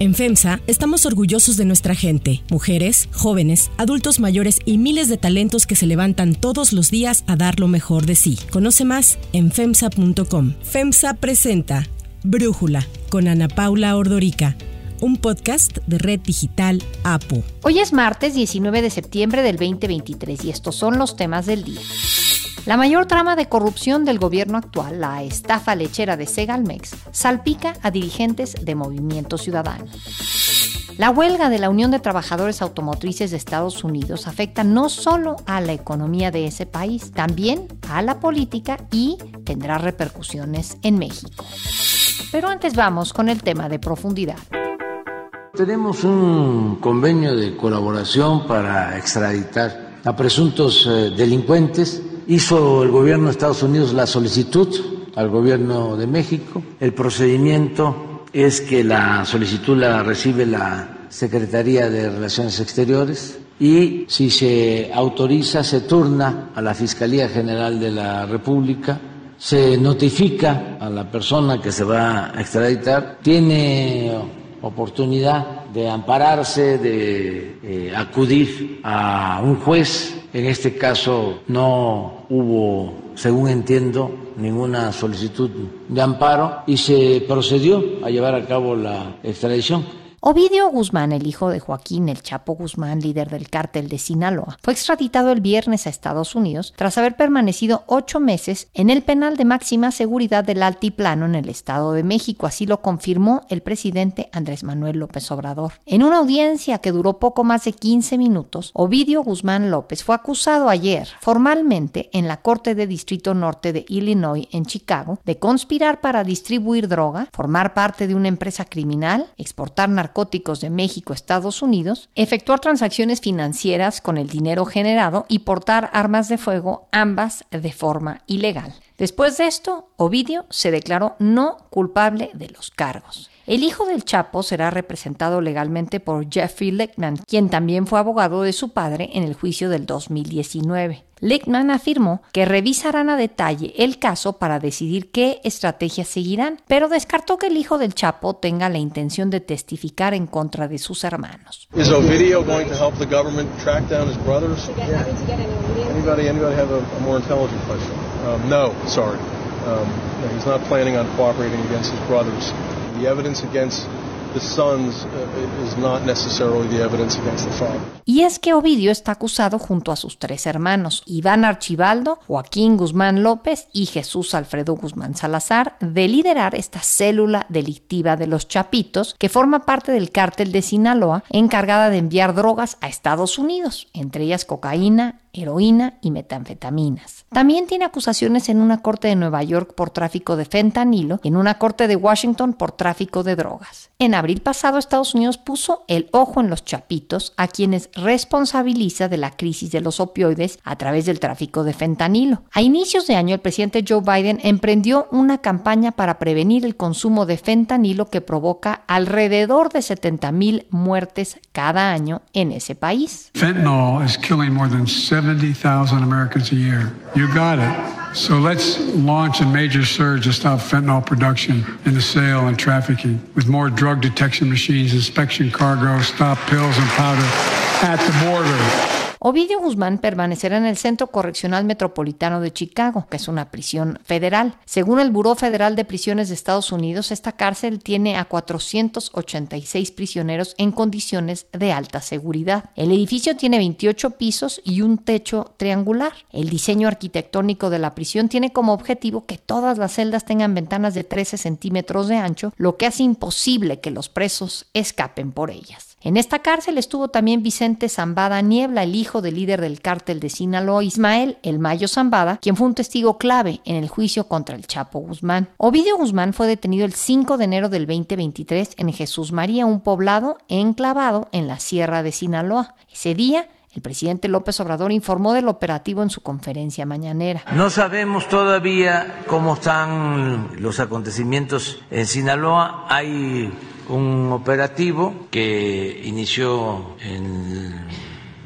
En FEMSA estamos orgullosos de nuestra gente, mujeres, jóvenes, adultos mayores y miles de talentos que se levantan todos los días a dar lo mejor de sí. Conoce más en FEMSA.com. FEMSA presenta Brújula con Ana Paula Ordorica un podcast de Red Digital APO. Hoy es martes 19 de septiembre del 2023 y estos son los temas del día. La mayor trama de corrupción del gobierno actual, la estafa lechera de Segalmex, salpica a dirigentes de Movimiento Ciudadano. La huelga de la Unión de Trabajadores Automotrices de Estados Unidos afecta no solo a la economía de ese país, también a la política y tendrá repercusiones en México. Pero antes vamos con el tema de profundidad. Tenemos un convenio de colaboración para extraditar a presuntos eh, delincuentes. Hizo el gobierno de Estados Unidos la solicitud al gobierno de México. El procedimiento es que la solicitud la recibe la Secretaría de Relaciones Exteriores y si se autoriza se turna a la Fiscalía General de la República se notifica a la persona que se va a extraditar, tiene oportunidad de ampararse, de eh, acudir a un juez. En este caso no hubo, según entiendo, ninguna solicitud de amparo y se procedió a llevar a cabo la extradición. Ovidio Guzmán, el hijo de Joaquín El Chapo Guzmán, líder del cártel de Sinaloa, fue extraditado el viernes a Estados Unidos tras haber permanecido ocho meses en el penal de máxima seguridad del Altiplano en el Estado de México. Así lo confirmó el presidente Andrés Manuel López Obrador. En una audiencia que duró poco más de 15 minutos, Ovidio Guzmán López fue acusado ayer formalmente en la Corte de Distrito Norte de Illinois en Chicago de conspirar para distribuir droga, formar parte de una empresa criminal, exportar narcóticos, Narcóticos de México Estados Unidos, efectuar transacciones financieras con el dinero generado y portar armas de fuego, ambas de forma ilegal. Después de esto, Ovidio se declaró no culpable de los cargos. El hijo del Chapo será representado legalmente por Jeffrey Lichtman, quien también fue abogado de su padre en el juicio del 2019. Lichtman afirmó que revisarán a detalle el caso para decidir qué estrategias seguirán, pero descartó que el hijo del Chapo tenga la intención de testificar en contra de sus hermanos. Is Ovidio going to help the government track down his brothers? Yeah. Anybody, anybody have a, a more intelligent question? Um, no, sorry. Um, no, he's not planning on cooperating against his brothers. the evidence against the sons uh, is not necessarily the evidence against the father. Y es que Ovidio está acusado junto a sus tres hermanos, Iván Archibaldo, Joaquín Guzmán López y Jesús Alfredo Guzmán Salazar, de liderar esta célula delictiva de los Chapitos, que forma parte del cártel de Sinaloa, encargada de enviar drogas a Estados Unidos, entre ellas cocaína, heroína y metanfetaminas. También tiene acusaciones en una corte de Nueva York por tráfico de fentanilo y en una corte de Washington por tráfico de drogas. En abril pasado, Estados Unidos puso el ojo en los chapitos a quienes responsabiliza de la crisis de los opioides a través del tráfico de fentanilo. A inicios de año, el presidente Joe Biden emprendió una campaña para prevenir el consumo de fentanilo que provoca alrededor de 70 mil muertes cada año en ese país. Fentanyl is killing more than 70,000 Americans a year. You got it. So let's launch a major surge to stop fentanyl production and the sale and trafficking with more drug detection machines, inspection cargo, stop pills and powder at the border. Ovidio Guzmán permanecerá en el Centro Correccional Metropolitano de Chicago, que es una prisión federal. Según el Buró Federal de Prisiones de Estados Unidos, esta cárcel tiene a 486 prisioneros en condiciones de alta seguridad. El edificio tiene 28 pisos y un techo triangular. El diseño arquitectónico de la prisión tiene como objetivo que todas las celdas tengan ventanas de 13 centímetros de ancho, lo que hace imposible que los presos escapen por ellas. En esta cárcel estuvo también Vicente Zambada Niebla, el hijo del líder del cártel de Sinaloa, Ismael El Mayo Zambada, quien fue un testigo clave en el juicio contra el Chapo Guzmán. Ovidio Guzmán fue detenido el 5 de enero del 2023 en Jesús María, un poblado enclavado en la sierra de Sinaloa. Ese día, el presidente López Obrador informó del operativo en su conferencia mañanera. No sabemos todavía cómo están los acontecimientos en Sinaloa. Hay un operativo que inició en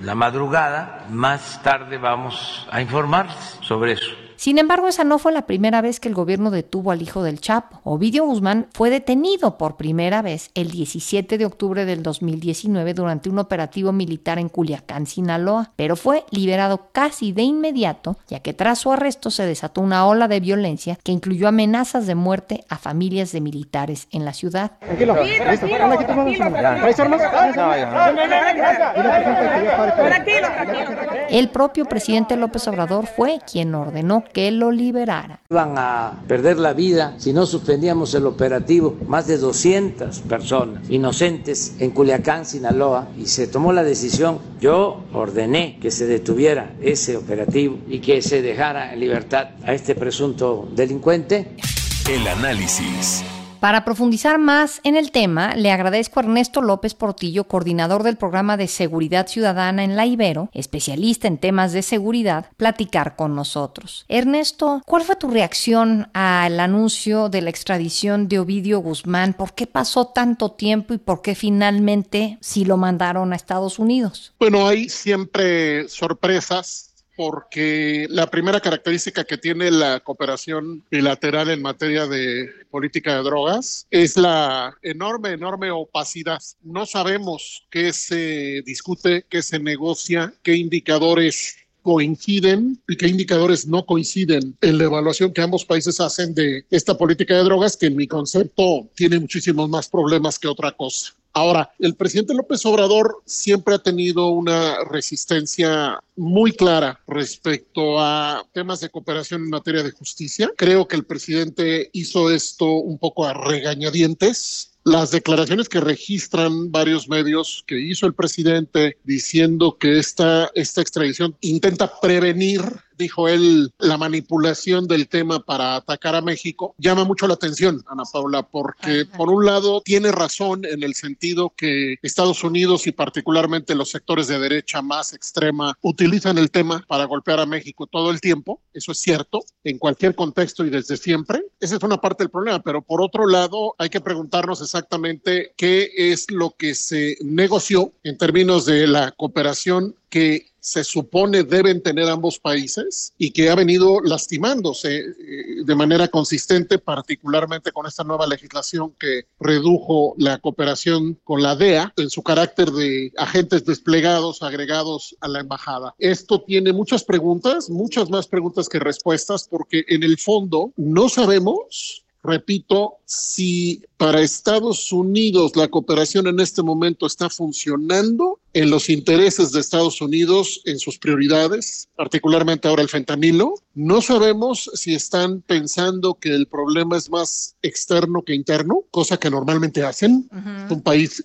la madrugada. Más tarde vamos a informar sobre eso. Sin embargo, esa no fue la primera vez que el gobierno detuvo al hijo del Chapo. Ovidio Guzmán fue detenido por primera vez el 17 de octubre del 2019 durante un operativo militar en Culiacán, Sinaloa, pero fue liberado casi de inmediato, ya que tras su arresto se desató una ola de violencia que incluyó amenazas de muerte a familias de militares en la ciudad. Tranquilo, El propio presidente López Obrador fue quien ordenó que lo liberara. Iban a perder la vida si no suspendíamos el operativo. Más de 200 personas inocentes en Culiacán, Sinaloa, y se tomó la decisión. Yo ordené que se detuviera ese operativo y que se dejara en libertad a este presunto delincuente. El análisis. Para profundizar más en el tema, le agradezco a Ernesto López Portillo, coordinador del programa de Seguridad Ciudadana en la Ibero, especialista en temas de seguridad, platicar con nosotros. Ernesto, ¿cuál fue tu reacción al anuncio de la extradición de Ovidio Guzmán? ¿Por qué pasó tanto tiempo y por qué finalmente sí lo mandaron a Estados Unidos? Bueno, hay siempre sorpresas porque la primera característica que tiene la cooperación bilateral en materia de política de drogas es la enorme, enorme opacidad. No sabemos qué se discute, qué se negocia, qué indicadores coinciden y qué indicadores no coinciden en la evaluación que ambos países hacen de esta política de drogas, que en mi concepto tiene muchísimos más problemas que otra cosa. Ahora, el presidente López Obrador siempre ha tenido una resistencia muy clara respecto a temas de cooperación en materia de justicia. Creo que el presidente hizo esto un poco a regañadientes las declaraciones que registran varios medios que hizo el presidente diciendo que esta, esta extradición intenta prevenir dijo él, la manipulación del tema para atacar a México, llama mucho la atención, Ana Paula, porque por un lado tiene razón en el sentido que Estados Unidos y particularmente los sectores de derecha más extrema utilizan el tema para golpear a México todo el tiempo, eso es cierto, en cualquier contexto y desde siempre, esa es una parte del problema, pero por otro lado hay que preguntarnos exactamente qué es lo que se negoció en términos de la cooperación que se supone deben tener ambos países y que ha venido lastimándose eh, de manera consistente, particularmente con esta nueva legislación que redujo la cooperación con la DEA en su carácter de agentes desplegados, agregados a la embajada. Esto tiene muchas preguntas, muchas más preguntas que respuestas, porque en el fondo no sabemos Repito, si para Estados Unidos la cooperación en este momento está funcionando en los intereses de Estados Unidos, en sus prioridades, particularmente ahora el fentanilo, no sabemos si están pensando que el problema es más externo que interno, cosa que normalmente hacen. Un país,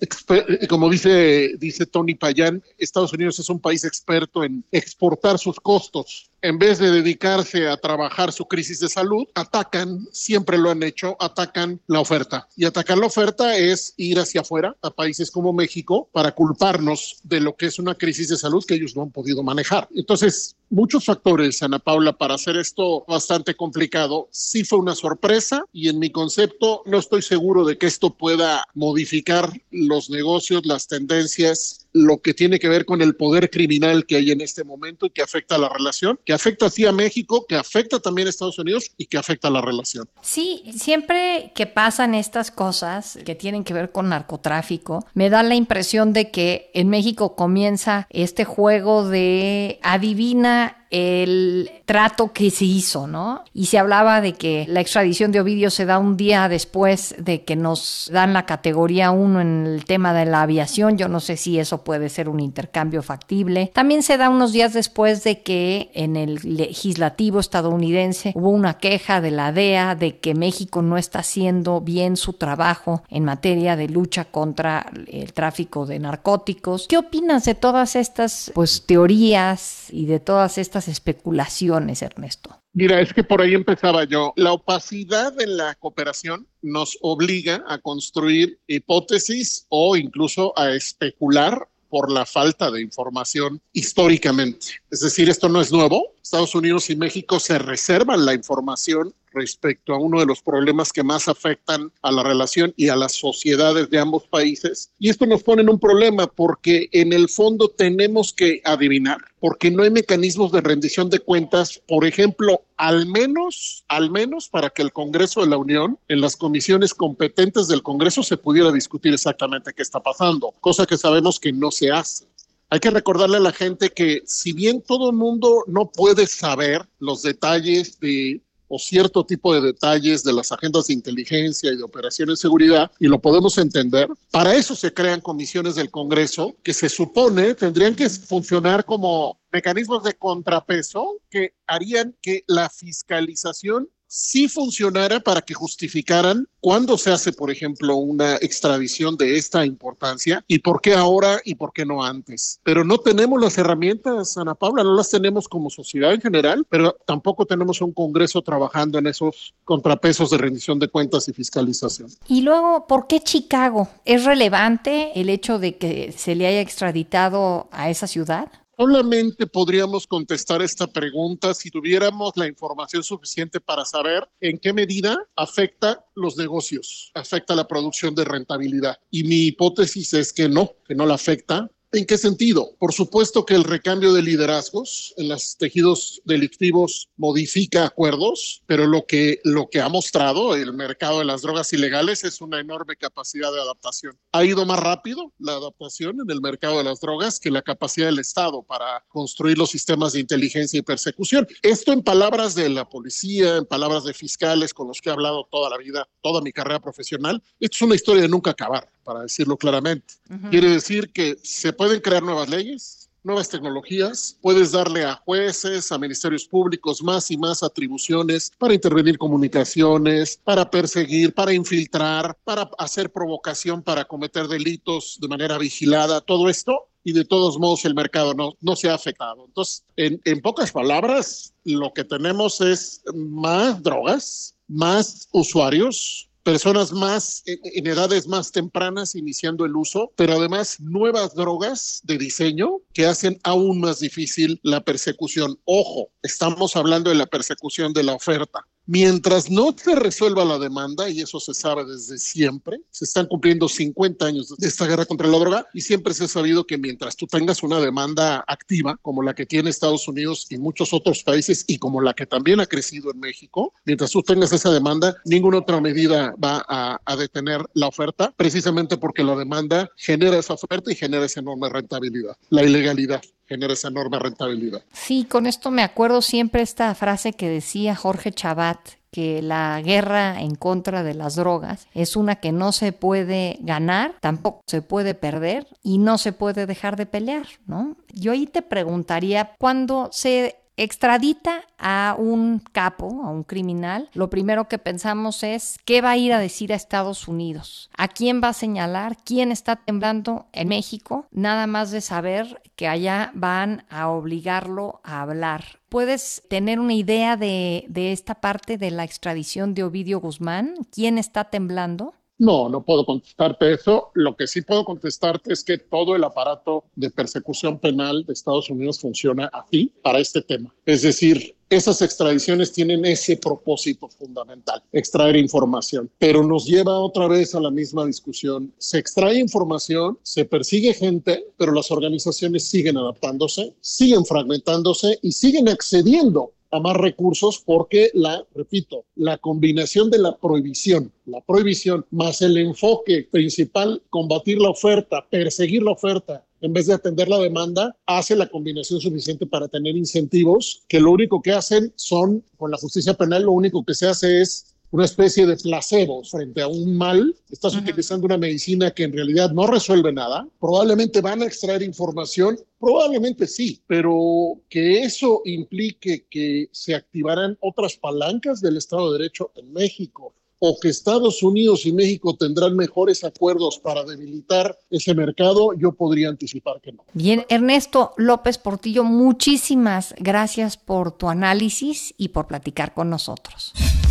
como dice, dice Tony Payán, Estados Unidos es un país experto en exportar sus costos en vez de dedicarse a trabajar su crisis de salud, atacan, siempre lo han hecho, atacan la oferta. Y atacar la oferta es ir hacia afuera, a países como México, para culparnos de lo que es una crisis de salud que ellos no han podido manejar. Entonces, muchos factores, Ana Paula, para hacer esto bastante complicado. Sí fue una sorpresa y en mi concepto no estoy seguro de que esto pueda modificar los negocios, las tendencias lo que tiene que ver con el poder criminal que hay en este momento y que afecta a la relación, que afecta así a México, que afecta también a Estados Unidos y que afecta a la relación. Sí, siempre que pasan estas cosas que tienen que ver con narcotráfico, me da la impresión de que en México comienza este juego de adivina el trato que se hizo, ¿no? Y se hablaba de que la extradición de Ovidio se da un día después de que nos dan la categoría 1 en el tema de la aviación. Yo no sé si eso puede ser un intercambio factible. También se da unos días después de que en el legislativo estadounidense hubo una queja de la DEA de que México no está haciendo bien su trabajo en materia de lucha contra el tráfico de narcóticos. ¿Qué opinas de todas estas pues teorías y de todas estas especulaciones, Ernesto? Mira, es que por ahí empezaba yo. La opacidad en la cooperación nos obliga a construir hipótesis o incluso a especular por la falta de información históricamente. Es decir, esto no es nuevo. Estados Unidos y México se reservan la información respecto a uno de los problemas que más afectan a la relación y a las sociedades de ambos países. Y esto nos pone en un problema porque en el fondo tenemos que adivinar, porque no hay mecanismos de rendición de cuentas, por ejemplo, al menos, al menos para que el Congreso de la Unión, en las comisiones competentes del Congreso, se pudiera discutir exactamente qué está pasando, cosa que sabemos que no se hace. Hay que recordarle a la gente que si bien todo el mundo no puede saber los detalles de o cierto tipo de detalles de las agendas de inteligencia y de operaciones de seguridad, y lo podemos entender. Para eso se crean comisiones del Congreso que se supone tendrían que funcionar como mecanismos de contrapeso que harían que la fiscalización si funcionara para que justificaran cuándo se hace, por ejemplo, una extradición de esta importancia y por qué ahora y por qué no antes. Pero no tenemos las herramientas, Ana Paula, no las tenemos como sociedad en general, pero tampoco tenemos un Congreso trabajando en esos contrapesos de rendición de cuentas y fiscalización. Y luego, ¿por qué Chicago? ¿Es relevante el hecho de que se le haya extraditado a esa ciudad? Solamente podríamos contestar esta pregunta si tuviéramos la información suficiente para saber en qué medida afecta los negocios, afecta la producción de rentabilidad. Y mi hipótesis es que no, que no la afecta ¿En qué sentido? Por supuesto que el recambio de liderazgos en los tejidos delictivos modifica acuerdos, pero lo que, lo que ha mostrado el mercado de las drogas ilegales es una enorme capacidad de adaptación. Ha ido más rápido la adaptación en el mercado de las drogas que la capacidad del Estado para construir los sistemas de inteligencia y persecución. Esto en palabras de la policía, en palabras de fiscales con los que he hablado toda la vida, toda mi carrera profesional, esto es una historia de nunca acabar para decirlo claramente. Quiere decir que se pueden crear nuevas leyes, nuevas tecnologías, puedes darle a jueces, a ministerios públicos más y más atribuciones para intervenir comunicaciones, para perseguir, para infiltrar, para hacer provocación, para cometer delitos de manera vigilada, todo esto. Y de todos modos el mercado no, no se ha afectado. Entonces, en, en pocas palabras, lo que tenemos es más drogas, más usuarios, personas más en edades más tempranas iniciando el uso, pero además nuevas drogas de diseño que hacen aún más difícil la persecución. Ojo, estamos hablando de la persecución de la oferta. Mientras no se resuelva la demanda, y eso se sabe desde siempre, se están cumpliendo 50 años de esta guerra contra la droga y siempre se ha sabido que mientras tú tengas una demanda activa, como la que tiene Estados Unidos y muchos otros países y como la que también ha crecido en México, mientras tú tengas esa demanda, ninguna otra medida va a, a detener la oferta, precisamente porque la demanda genera esa oferta y genera esa enorme rentabilidad, la ilegalidad genera esa enorme rentabilidad. Sí, con esto me acuerdo siempre esta frase que decía Jorge Chabat, que la guerra en contra de las drogas es una que no se puede ganar, tampoco se puede perder y no se puede dejar de pelear, ¿no? Yo ahí te preguntaría, cuando se extradita a un capo, a un criminal, lo primero que pensamos es qué va a ir a decir a Estados Unidos, a quién va a señalar, quién está temblando en México, nada más de saber que allá van a obligarlo a hablar. ¿Puedes tener una idea de, de esta parte de la extradición de Ovidio Guzmán? ¿Quién está temblando? No, no puedo contestarte eso. Lo que sí puedo contestarte es que todo el aparato de persecución penal de Estados Unidos funciona así para este tema. Es decir, esas extradiciones tienen ese propósito fundamental, extraer información, pero nos lleva otra vez a la misma discusión. Se extrae información, se persigue gente, pero las organizaciones siguen adaptándose, siguen fragmentándose y siguen accediendo a más recursos porque la, repito, la combinación de la prohibición, la prohibición más el enfoque principal, combatir la oferta, perseguir la oferta, en vez de atender la demanda, hace la combinación suficiente para tener incentivos que lo único que hacen son, con la justicia penal, lo único que se hace es una especie de placebo frente a un mal, estás utilizando una medicina que en realidad no resuelve nada, probablemente van a extraer información, probablemente sí, pero que eso implique que se activarán otras palancas del Estado de Derecho en México o que Estados Unidos y México tendrán mejores acuerdos para debilitar ese mercado, yo podría anticipar que no. Bien, Ernesto López Portillo, muchísimas gracias por tu análisis y por platicar con nosotros.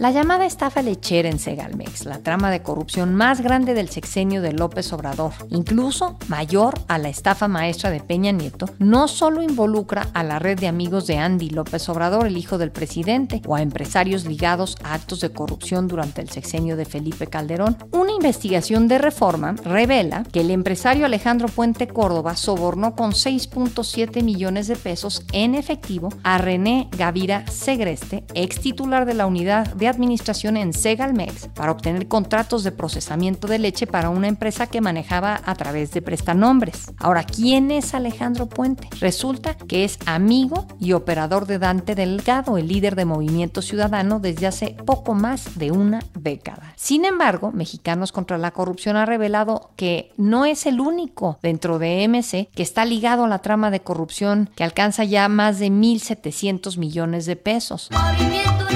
La llamada estafa lechera en Segalmex, la trama de corrupción más grande del sexenio de López Obrador, incluso mayor a la estafa maestra de Peña Nieto, no solo involucra a la red de amigos de Andy López Obrador, el hijo del presidente, o a empresarios ligados a actos de corrupción durante el sexenio de Felipe Calderón. Una investigación de reforma revela que el empresario Alejandro Puente Córdoba sobornó con 6.7 millones de pesos en efectivo a René Gavira Segreste, ex titular de la unidad de administración en Segalmex para obtener contratos de procesamiento de leche para una empresa que manejaba a través de prestanombres. Ahora, ¿quién es Alejandro Puente? Resulta que es amigo y operador de Dante Delgado, el líder de Movimiento Ciudadano desde hace poco más de una década. Sin embargo, Mexicanos contra la Corrupción ha revelado que no es el único dentro de MC que está ligado a la trama de corrupción que alcanza ya más de 1.700 millones de pesos. Movimiento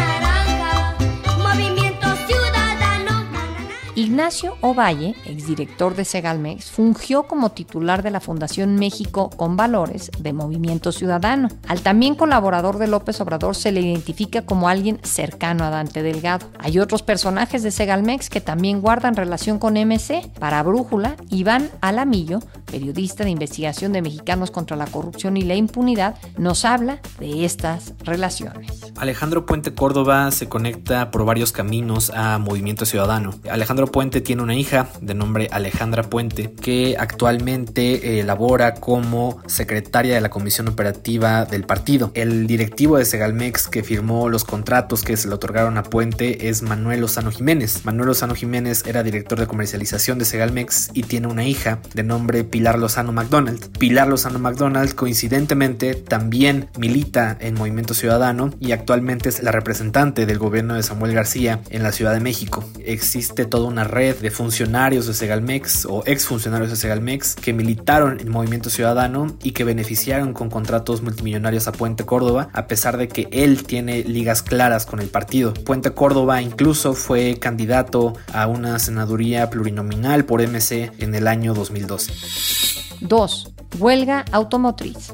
Ignacio Ovalle, exdirector de Segalmex, fungió como titular de la Fundación México con Valores de Movimiento Ciudadano. Al también colaborador de López Obrador se le identifica como alguien cercano a Dante Delgado. Hay otros personajes de Segalmex que también guardan relación con MC. Para Brújula, Iván Alamillo, periodista de investigación de Mexicanos contra la Corrupción y la Impunidad, nos habla de estas relaciones. Alejandro Puente Córdoba se conecta por varios caminos a Movimiento Ciudadano. Alejandro Puente tiene una hija de nombre Alejandra Puente que actualmente eh, labora como secretaria de la comisión operativa del partido. El directivo de Segalmex que firmó los contratos que se le otorgaron a Puente es Manuel Lozano Jiménez. Manuel Lozano Jiménez era director de comercialización de Segalmex y tiene una hija de nombre Pilar Lozano McDonald. Pilar Lozano McDonald coincidentemente también milita en Movimiento Ciudadano y actualmente es la representante del gobierno de Samuel García en la Ciudad de México. Existe todo un una red de funcionarios de Segalmex o exfuncionarios de Segalmex que militaron en Movimiento Ciudadano y que beneficiaron con contratos multimillonarios a Puente Córdoba, a pesar de que él tiene ligas claras con el partido. Puente Córdoba incluso fue candidato a una senaduría plurinominal por MC en el año 2012. 2. Huelga automotriz.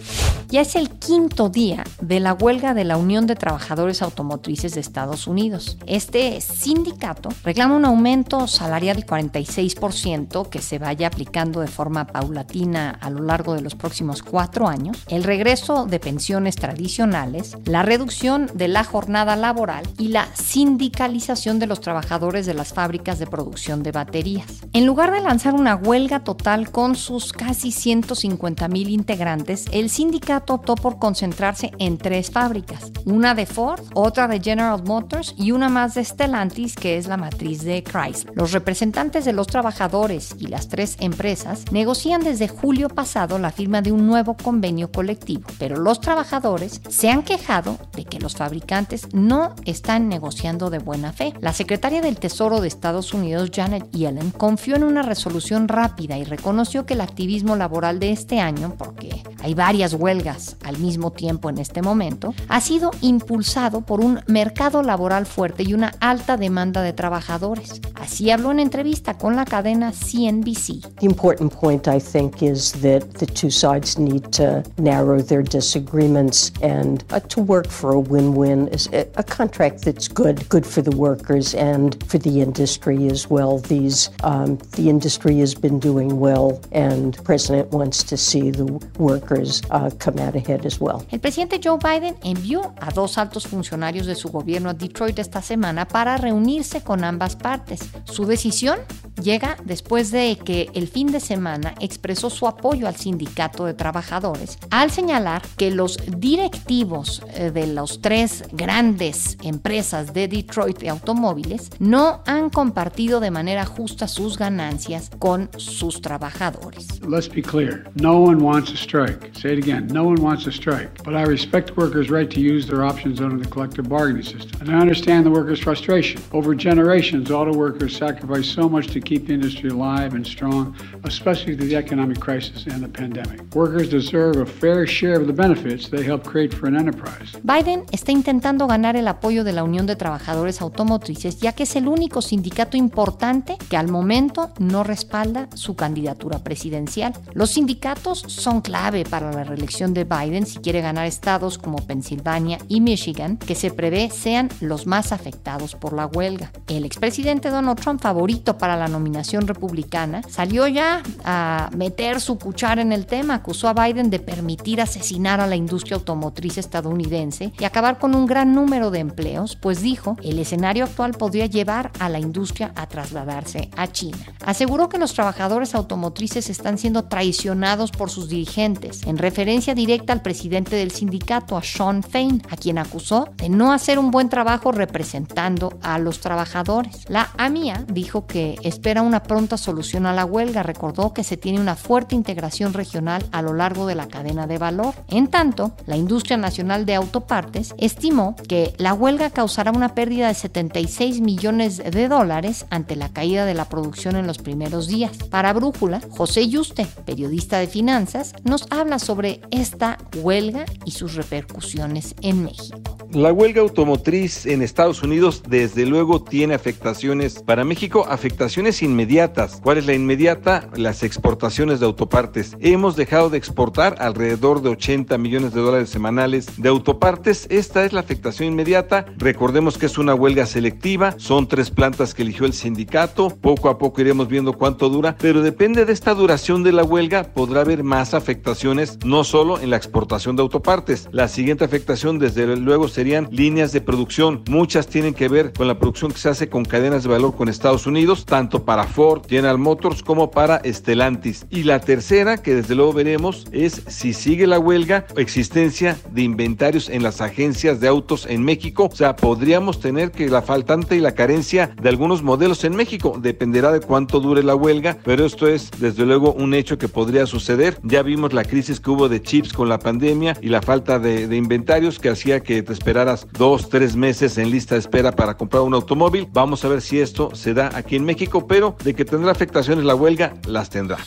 Ya es el quinto día de la huelga de la Unión de Trabajadores Automotrices de Estados Unidos. Este sindicato reclama un aumento salarial del 46% que se vaya aplicando de forma paulatina a lo largo de los próximos cuatro años, el regreso de pensiones tradicionales, la reducción de la jornada laboral y la sindicalización de los trabajadores de las fábricas de producción de baterías. En lugar de lanzar una huelga total con sus casi 150 mil integrantes, el sindicato optó por concentrarse en tres fábricas, una de Ford, otra de General Motors y una más de Stellantis, que es la matriz de Chrysler. Los representantes de los trabajadores y las tres empresas negocian desde julio pasado la firma de un nuevo convenio colectivo, pero los trabajadores se han quejado de que los fabricantes no están negociando de buena fe. La secretaria del Tesoro de Estados Unidos, Janet Yellen, confió en una resolución rápida y reconoció que el activismo laboral de este año, porque hay varias huelgas al mismo tiempo en este momento, ha sido impulsado por un mercado laboral fuerte y una alta demanda de trabajadores. Así habló en entrevista con la cadena CNBC. The important point I think is that the two sides need to narrow their disagreements and uh, to work for a win-win is a contract that's good, good for the workers and for the industry as well. These um, the industry has been doing well, and President wants to see the workers uh, el presidente Joe Biden envió a dos altos funcionarios de su gobierno a Detroit esta semana para reunirse con ambas partes. Su decisión llega después de que el fin de semana expresó su apoyo al sindicato de trabajadores al señalar que los directivos eh, de las tres grandes empresas de Detroit de automóviles no han compartido de manera justa sus ganancias con sus trabajadores. Let's be clear. No one wants a strike. Say it again. No one wants to strike. But I respect workers' right to use their options under the collective bargaining system. And I understand the workers' frustration. Over generations, auto workers sacrificed so much to keep industry alive and strong, especially through the economic crisis and the pandemic. Workers deserve a fair share of the benefits they help create for an enterprise. Biden está intentando ganar el apoyo de la Unión de Trabajadores Automotrices, ya que es el único sindicato importante que al momento no respalda su candidatura presidencial. Los sindicatos son clave para la reelección de Biden si quiere ganar estados como Pensilvania y Michigan, que se prevé sean los más afectados por la huelga. El expresidente Donald Trump, favorito para la nominación republicana, salió ya a meter su cuchara en el tema, acusó a Biden de permitir asesinar a la industria automotriz estadounidense y acabar con un gran número de empleos, pues dijo, el escenario actual podría llevar a la industria a trasladarse a China. Aseguró que los trabajadores automotrices están siendo traicionados por sus dirigentes, en referencia directa al presidente del sindicato, a Sean Fain, a quien acusó de no hacer un buen trabajo representando a los trabajadores. La AMIA dijo que espera una pronta solución a la huelga, recordó que se tiene una fuerte integración regional a lo largo de la cadena de valor. En tanto, la industria nacional de autopartes estimó que la huelga causará una pérdida de 76 millones de dólares ante la caída de la producción en los primeros días. Para Brújula, José Yuste, periodista de finanzas, nos habla sobre esta huelga y sus repercusiones en México. La huelga automotriz en Estados Unidos desde luego tiene afectaciones para México, afectaciones inmediatas. ¿Cuál es la inmediata? Las exportaciones de autopartes. Hemos dejado de exportar alrededor de 80 millones de dólares semanales de autopartes. Esta es la afectación inmediata. Recordemos que es una huelga selectiva, son tres plantas que eligió el sindicato. Poco a poco iremos viendo cuánto dura, pero depende de esta duración de la huelga, podrá haber más afectaciones, no solo en la exportación de autopartes. La siguiente afectación, desde luego, serían líneas de producción. Muchas tienen que ver con la producción que se hace con cadenas de valor con Estados Unidos, tanto para Ford, General Motors como para Stellantis. Y la tercera, que desde luego veremos, es si sigue la huelga, existencia de inventarios en las agencias de autos en México. O sea, podríamos tener que la faltante y la carencia de algunos modelos en México. Dependerá de cuánto dure la huelga, pero esto es desde luego un hecho que podría suceder. Ya vimos la crisis que hubo de chips con la pandemia y la falta de, de inventarios que hacía que te esperaras dos, tres meses en lista de espera para comprar un automóvil. Vamos a ver si esto se da aquí en México, pero de que tendrá afectaciones la huelga, las tendrá.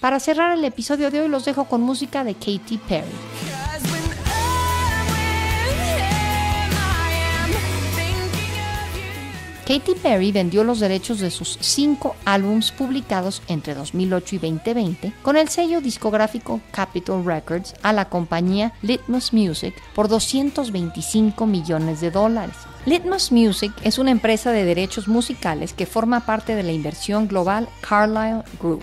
Para cerrar el episodio de hoy los dejo con música de Katy Perry. Katy Perry vendió los derechos de sus cinco álbums publicados entre 2008 y 2020 con el sello discográfico Capitol Records a la compañía Litmus Music por 225 millones de dólares. Litmus Music es una empresa de derechos musicales que forma parte de la inversión global Carlyle Group.